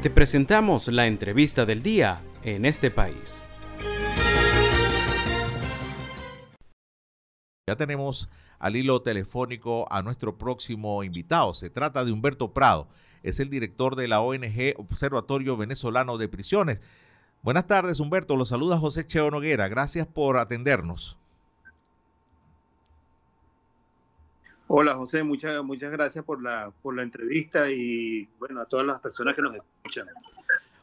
Te presentamos la entrevista del día en este país. Ya tenemos al hilo telefónico a nuestro próximo invitado. Se trata de Humberto Prado. Es el director de la ONG Observatorio Venezolano de Prisiones. Buenas tardes, Humberto. Los saluda José Cheo Noguera. Gracias por atendernos. Hola José, muchas, muchas gracias por la, por la entrevista y bueno, a todas las personas que nos escuchan.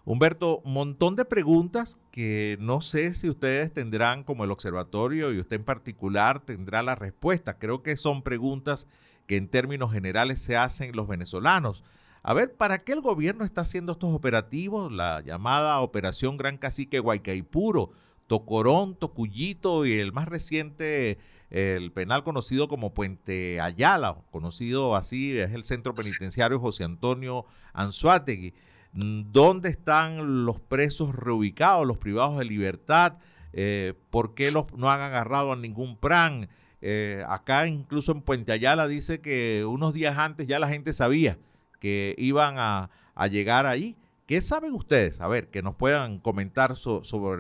Humberto, montón de preguntas que no sé si ustedes tendrán como el observatorio y usted en particular tendrá la respuesta. Creo que son preguntas que en términos generales se hacen los venezolanos. A ver, ¿para qué el gobierno está haciendo estos operativos? La llamada Operación Gran Cacique Guaycaipuro, Tocorón, Tocuyito y el más reciente, el penal conocido como Puente Ayala, conocido así, es el centro penitenciario José Antonio Anzuategui. ¿Dónde están los presos reubicados, los privados de libertad? Eh, ¿Por qué los, no han agarrado a ningún plan? Eh, acá incluso en Puente Ayala dice que unos días antes ya la gente sabía que iban a, llegar ahí. ¿Qué saben ustedes? A ver, que nos puedan comentar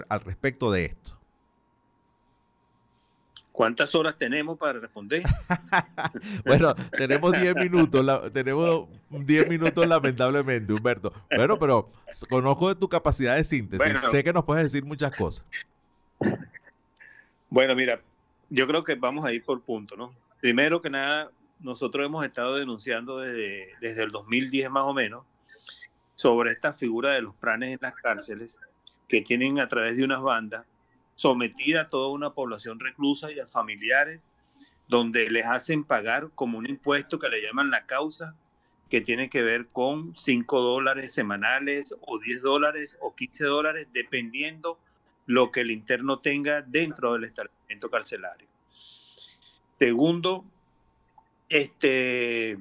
al respecto de esto. ¿Cuántas horas tenemos para responder? bueno, tenemos 10 minutos, tenemos 10 minutos lamentablemente, Humberto. Bueno, pero conozco de tu capacidad de síntesis, sé que nos puedes decir muchas cosas. Bueno, mira, yo creo que vamos a ir por punto, ¿no? Primero que nada, nosotros hemos estado denunciando desde, desde el 2010 más o menos sobre esta figura de los planes en las cárceles que tienen a través de unas bandas sometida a toda una población reclusa y a familiares, donde les hacen pagar como un impuesto que le llaman la causa, que tiene que ver con 5 dólares semanales o 10 dólares o 15 dólares, dependiendo lo que el interno tenga dentro del establecimiento carcelario. Segundo, este,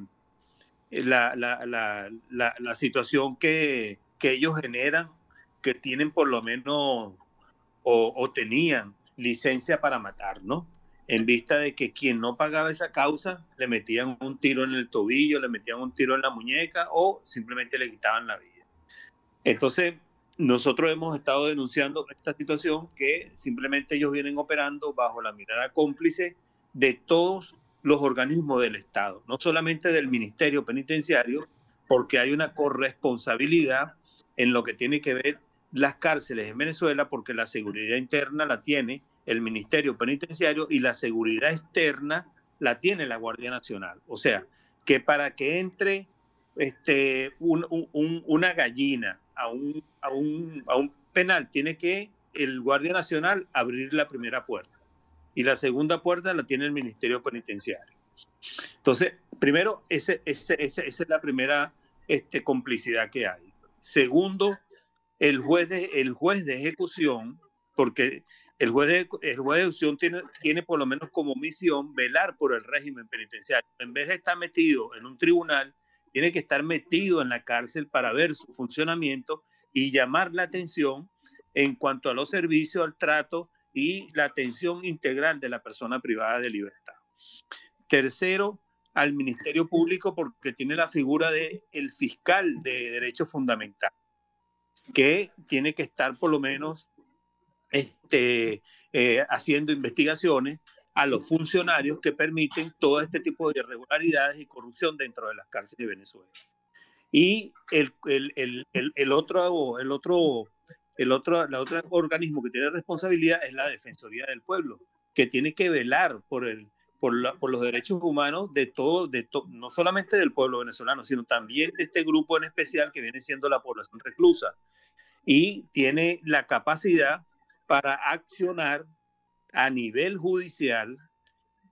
la, la, situación que, que ellos generan, que tienen por lo menos o, tenían licencia para matar, ¿no? En vista de que quien no pagaba esa causa le metían un tiro en el tobillo, le metían un tiro en la muñeca o simplemente le quitaban la vida. Entonces, nosotros hemos estado denunciando esta situación que simplemente ellos vienen operando bajo la mirada cómplice de todos los organismos del Estado, no solamente del Ministerio Penitenciario, porque hay una corresponsabilidad en lo que tiene que ver las cárceles en Venezuela porque la seguridad interna la tiene el Ministerio Penitenciario y la seguridad externa la tiene la Guardia Nacional. O sea, que para que entre este, una gallina a un, a, a un penal, tiene que el Guardia Nacional abrir la primera puerta y la segunda puerta la tiene el Ministerio Penitenciario. Entonces, primero, ese, esa es la primera este, complicidad que hay. Segundo, el juez de, el juez de ejecución, porque el juez de, el juez de ejecución tiene, tiene por lo menos como misión velar por el régimen penitenciario. En vez de estar metido en un tribunal, tiene que estar metido en la cárcel para ver su funcionamiento y llamar la atención en cuanto a los servicios, al trato y la atención integral de la persona privada de libertad. Tercero, al Ministerio Público porque tiene la figura de fiscal de derechos fundamentales que tiene que estar por lo menos este, eh, haciendo investigaciones a los funcionarios que permiten todo este tipo de irregularidades y corrupción dentro de las cárceles de Venezuela. Y el, el, el, el otro, el otro, el otro, el otro organismo que tiene responsabilidad es la Defensoría del Pueblo, que tiene que velar por, el, por, la, por los derechos humanos de todo, de no solamente del pueblo venezolano, sino también de este grupo en especial que viene siendo la población reclusa y tiene la capacidad para accionar a nivel judicial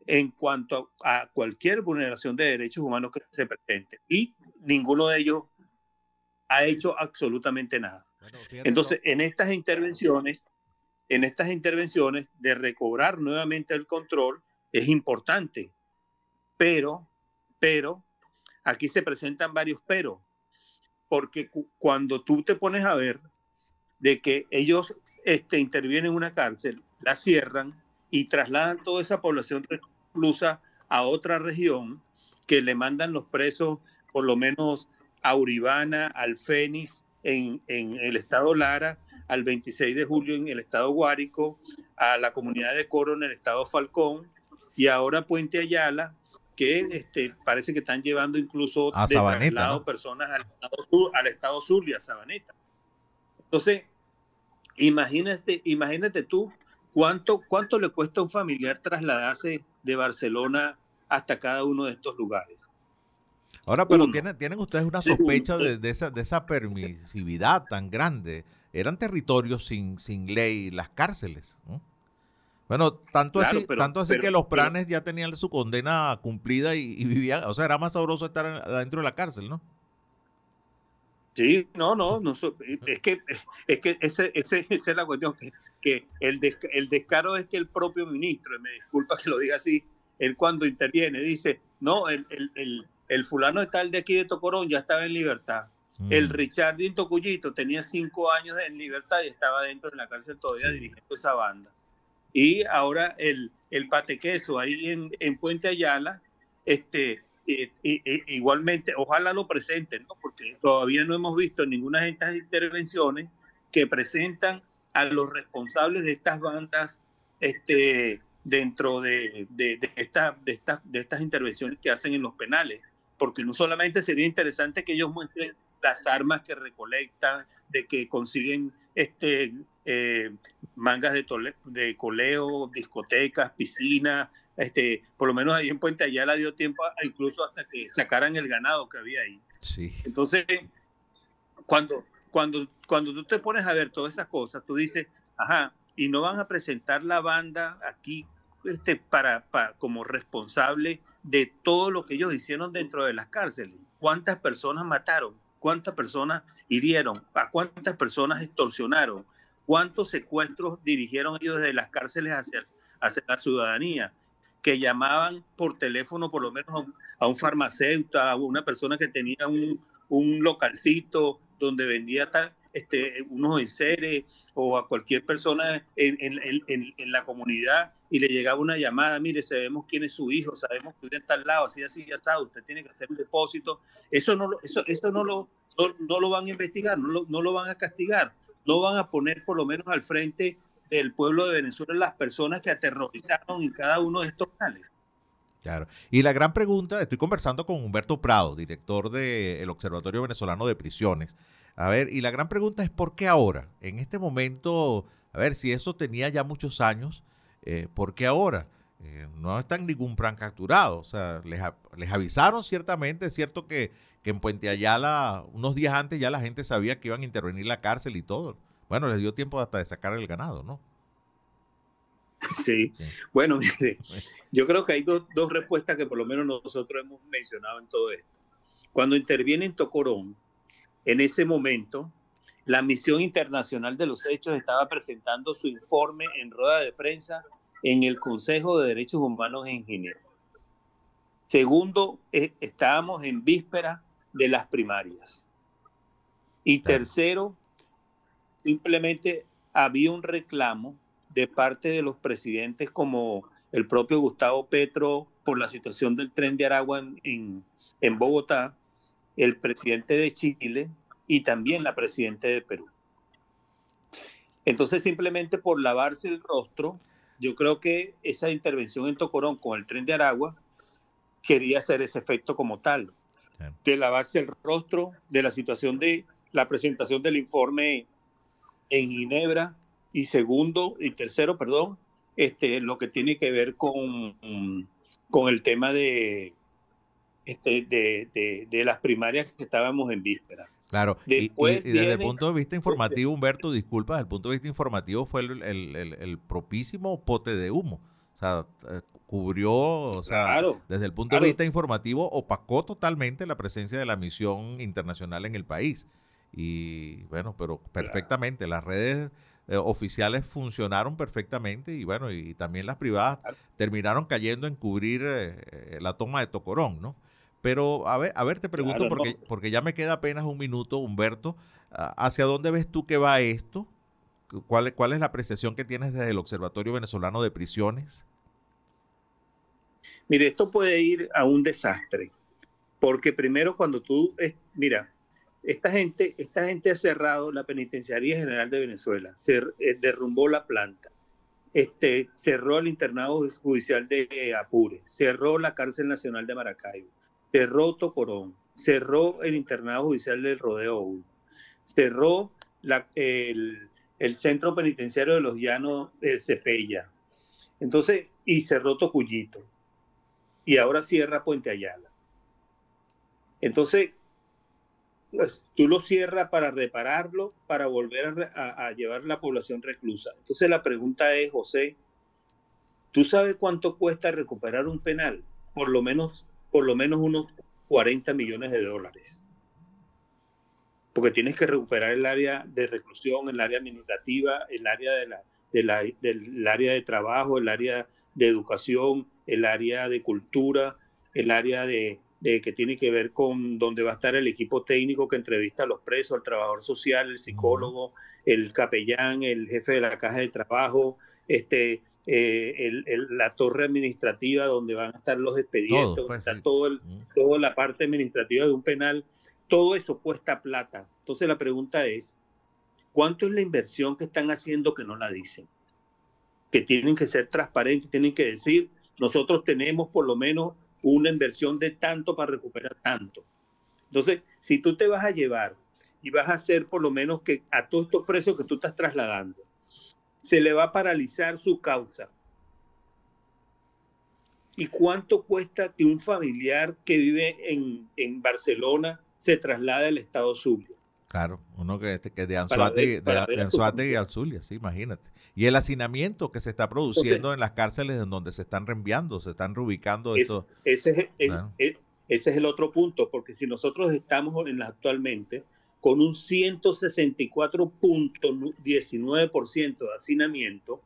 en cuanto a cualquier vulneración de derechos humanos que se presente. Y ninguno de ellos ha hecho absolutamente nada. Entonces, en estas intervenciones, en estas intervenciones de recobrar nuevamente el control es importante, pero, pero, aquí se presentan varios pero, porque cuando tú te pones a ver de que ellos este, intervienen en una cárcel, la cierran y trasladan toda esa población reclusa a otra región que le mandan los presos, por lo menos a Uribana, al Fénix en, en, el estado Lara, al 26 de julio en el estado Guárico, a la comunidad de Coro en el estado Falcón y ahora Puente Ayala, que este, parece que están llevando incluso a Sabaneta, personas al estado, sur, al estado sur y a Sabaneta. Entonces, imagínate, imagínate tú cuánto, cuánto le cuesta a un familiar trasladarse de Barcelona hasta cada uno de estos lugares. Ahora, pero tienen, tienen ustedes una sospecha de, de, esa, de esa permisividad tan grande. Eran territorios sin, sin ley las cárceles. Bueno, tanto así, tanto así que los pranes ya tenían su condena cumplida y, vivían, o sea, era más sabroso estar adentro de la cárcel, ¿no? Sí, no, no, no es que es que ese, ese, esa es la cuestión que, que el, el descaro es que el propio ministro, y me disculpa que lo diga así, él cuando interviene dice, no, el, el, el fulano tal de aquí de Tocorón ya estaba en libertad. El mm. Richard Tocuyito tenía cinco años en libertad y estaba dentro de la cárcel todavía dirigiendo esa banda. Y ahora el, el patequeso ahí en, en Puente Ayala, este, igualmente, ojalá lo presenten, ¿no? porque todavía no hemos visto ninguna de estas intervenciones que presentan a los responsables de estas bandas este, dentro de, de, de, de, estas, de estas intervenciones que hacen en los penales porque no solamente sería interesante que ellos muestren las armas que recolectan, de que consiguen este, eh, mangas de, de coleo, discotecas, piscinas, este, por lo menos ahí en Puente Ayala dio tiempo incluso hasta que sacaran el ganado que había ahí. Sí. Entonces, cuando, cuando, cuando tú te pones a ver todas esas cosas, tú dices, ajá, y no van a presentar la banda aquí este, para, para como responsable de todo lo que ellos hicieron dentro de las cárceles. ¿Cuántas personas mataron? ¿Cuántas personas hirieron? ¿A cuántas personas extorsionaron? ¿Cuántos secuestros dirigieron ellos desde las cárceles hacia, hacia la ciudadanía? Que llamaban por teléfono por lo menos a un, farmacéutico, a una persona que tenía un, un localcito donde vendía este, unos enseres o a cualquier persona en, en, en, la comunidad y le llegaba una llamada, mire, sabemos quién es su hijo, sabemos que usted está al lado, así, así, ya sabe, usted tiene que hacer un depósito. Eso no, eso, eso no, lo, no, lo van a investigar, no lo, no lo van a castigar, no van a poner por lo menos al frente del pueblo de Venezuela las personas que aterrorizaron en cada uno de estos canales. Claro. Y la gran pregunta, estoy conversando con Humberto Prado, director del Observatorio Venezolano de Prisiones. A ver, y la gran pregunta es ¿por qué ahora? En este momento, a ver, si eso tenía ya muchos años, eh, ¿por qué ahora? Eh, no está en ningún plan capturado. O sea, les, les avisaron ciertamente, es cierto que, que, en Puente Ayala, unos días antes ya la gente sabía que iban a intervenir la cárcel y todo. Bueno, les dio tiempo hasta de sacar el ganado, ¿no? Sí, bueno, mire, yo creo que hay dos, dos respuestas que por lo menos nosotros hemos mencionado en todo esto. Cuando interviene en Tocorón, en ese momento, la misión internacional de los hechos estaba presentando su informe en rueda de prensa en el Consejo de Derechos Humanos en Ginebra. Segundo, eh, estábamos en víspera de las primarias. Y tercero, simplemente había un reclamo de parte de los presidentes como el propio Gustavo Petro por la situación del tren de Aragua en, en Bogotá, el presidente de Chile y también la presidenta de Perú. Entonces, simplemente por lavarse el rostro, yo creo que esa intervención en Tocorón con el tren de Aragua quería hacer ese efecto como tal, de lavarse el rostro de la situación de la presentación del informe en Ginebra y segundo y tercero, perdón, este, lo que tiene que ver con, con el tema de, este, de, de las primarias que estábamos en víspera. Claro, y, desde el punto de vista informativo, Humberto, disculpa, desde el punto de vista informativo fue el, propísimo pote de humo. O sea, eh, cubrió, o sea, desde el punto de vista informativo, opacó totalmente la presencia de la misión internacional en el país. Y bueno, pero perfectamente, las redes eh, oficiales funcionaron perfectamente y bueno, y, también las privadas terminaron cayendo en cubrir eh, la toma de Tocorón, ¿no? Pero a ver, a ver te pregunto, porque, porque ya me queda apenas un minuto, Humberto, ¿hacia dónde ves tú que va esto? ¿Cuál, ¿Cuál es la apreciación que tienes desde el Observatorio Venezolano de Prisiones? Mire, esto puede ir a un desastre, porque primero cuando tú, mira, esta gente, esta gente ha cerrado la Penitenciaría General de Venezuela, se eh, derrumbó la planta, este, cerró el internado judicial de Apure, cerró la cárcel nacional de Maracaibo, cerró Tocorón, cerró el internado judicial del Rodeo 1, cerró el, centro penitenciario de los Llanos de Cepella, entonces, y cerró Tocuyito, y ahora cierra Puente Ayala. Entonces, tú lo cierras para repararlo, para volver a, a, llevar la población reclusa. Entonces la pregunta es, José, ¿tú sabes cuánto cuesta recuperar un penal? Por lo menos, por lo menos unos 40 millones de dólares. Porque tienes que recuperar el área de reclusión, el área administrativa, el área de la, del área de trabajo, el área de educación, el área de cultura, el área de, que tiene que ver con donde va a estar el equipo técnico que entrevista a los presos, el trabajador social, el psicólogo, el capellán, el jefe de la caja de trabajo, este, eh, la torre administrativa donde van a estar los expedientes, donde pues, está todo el, toda la parte administrativa de un penal, todo eso cuesta plata. Entonces la pregunta es, ¿cuánto es la inversión que están haciendo que no la dicen? Que tienen que ser transparentes, tienen que decir, nosotros tenemos por lo menos una inversión de tanto para recuperar tanto. Entonces, si tú te vas a llevar y vas a hacer por lo menos que a todos estos precios que tú estás trasladando, se le va a paralizar su causa. ¿Y cuánto cuesta que un familiar que vive en, en Barcelona se traslade al estado Zulia? Claro, uno que, que de Anzuate, de, al Zulia, sí, imagínate. Y el hacinamiento que se está produciendo en las cárceles en donde se están reenviando, se están reubicando. ese, es, ese es el otro punto, porque si nosotros estamos en actualmente con un 164.19% de hacinamiento,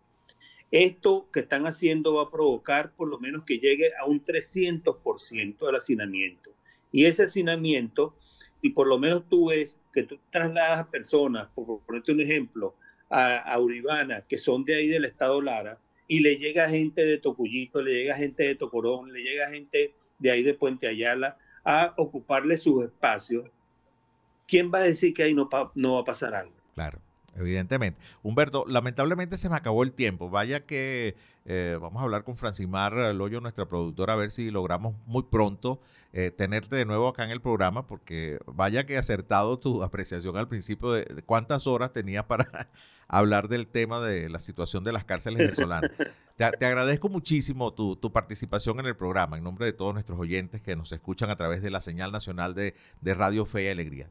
esto que están haciendo va a provocar por lo menos que llegue a un 300% del hacinamiento. Y ese hacinamiento si por lo menos tú ves que tú trasladas a personas, por ponerte un ejemplo, a, Uribana, que son de ahí del estado Lara, y le llega gente de Tocuyito, le llega gente de Tocorón, le llega gente de ahí de Puente Ayala a ocuparle sus espacios, ¿quién va a decir que ahí no, no va a pasar algo? Claro evidentemente. Humberto, lamentablemente se me acabó el tiempo. Vaya que eh, vamos a hablar con Francimar Loyo, nuestra productora, a ver si logramos muy pronto eh, tenerte de nuevo acá en el programa, porque vaya que acertado tu apreciación al principio de, cuántas horas tenías para hablar del tema de la situación de las cárceles venezolanas. te, agradezco muchísimo tu, participación en el programa, en nombre de todos nuestros oyentes que nos escuchan a través de la señal nacional de Radio Fe y Alegría.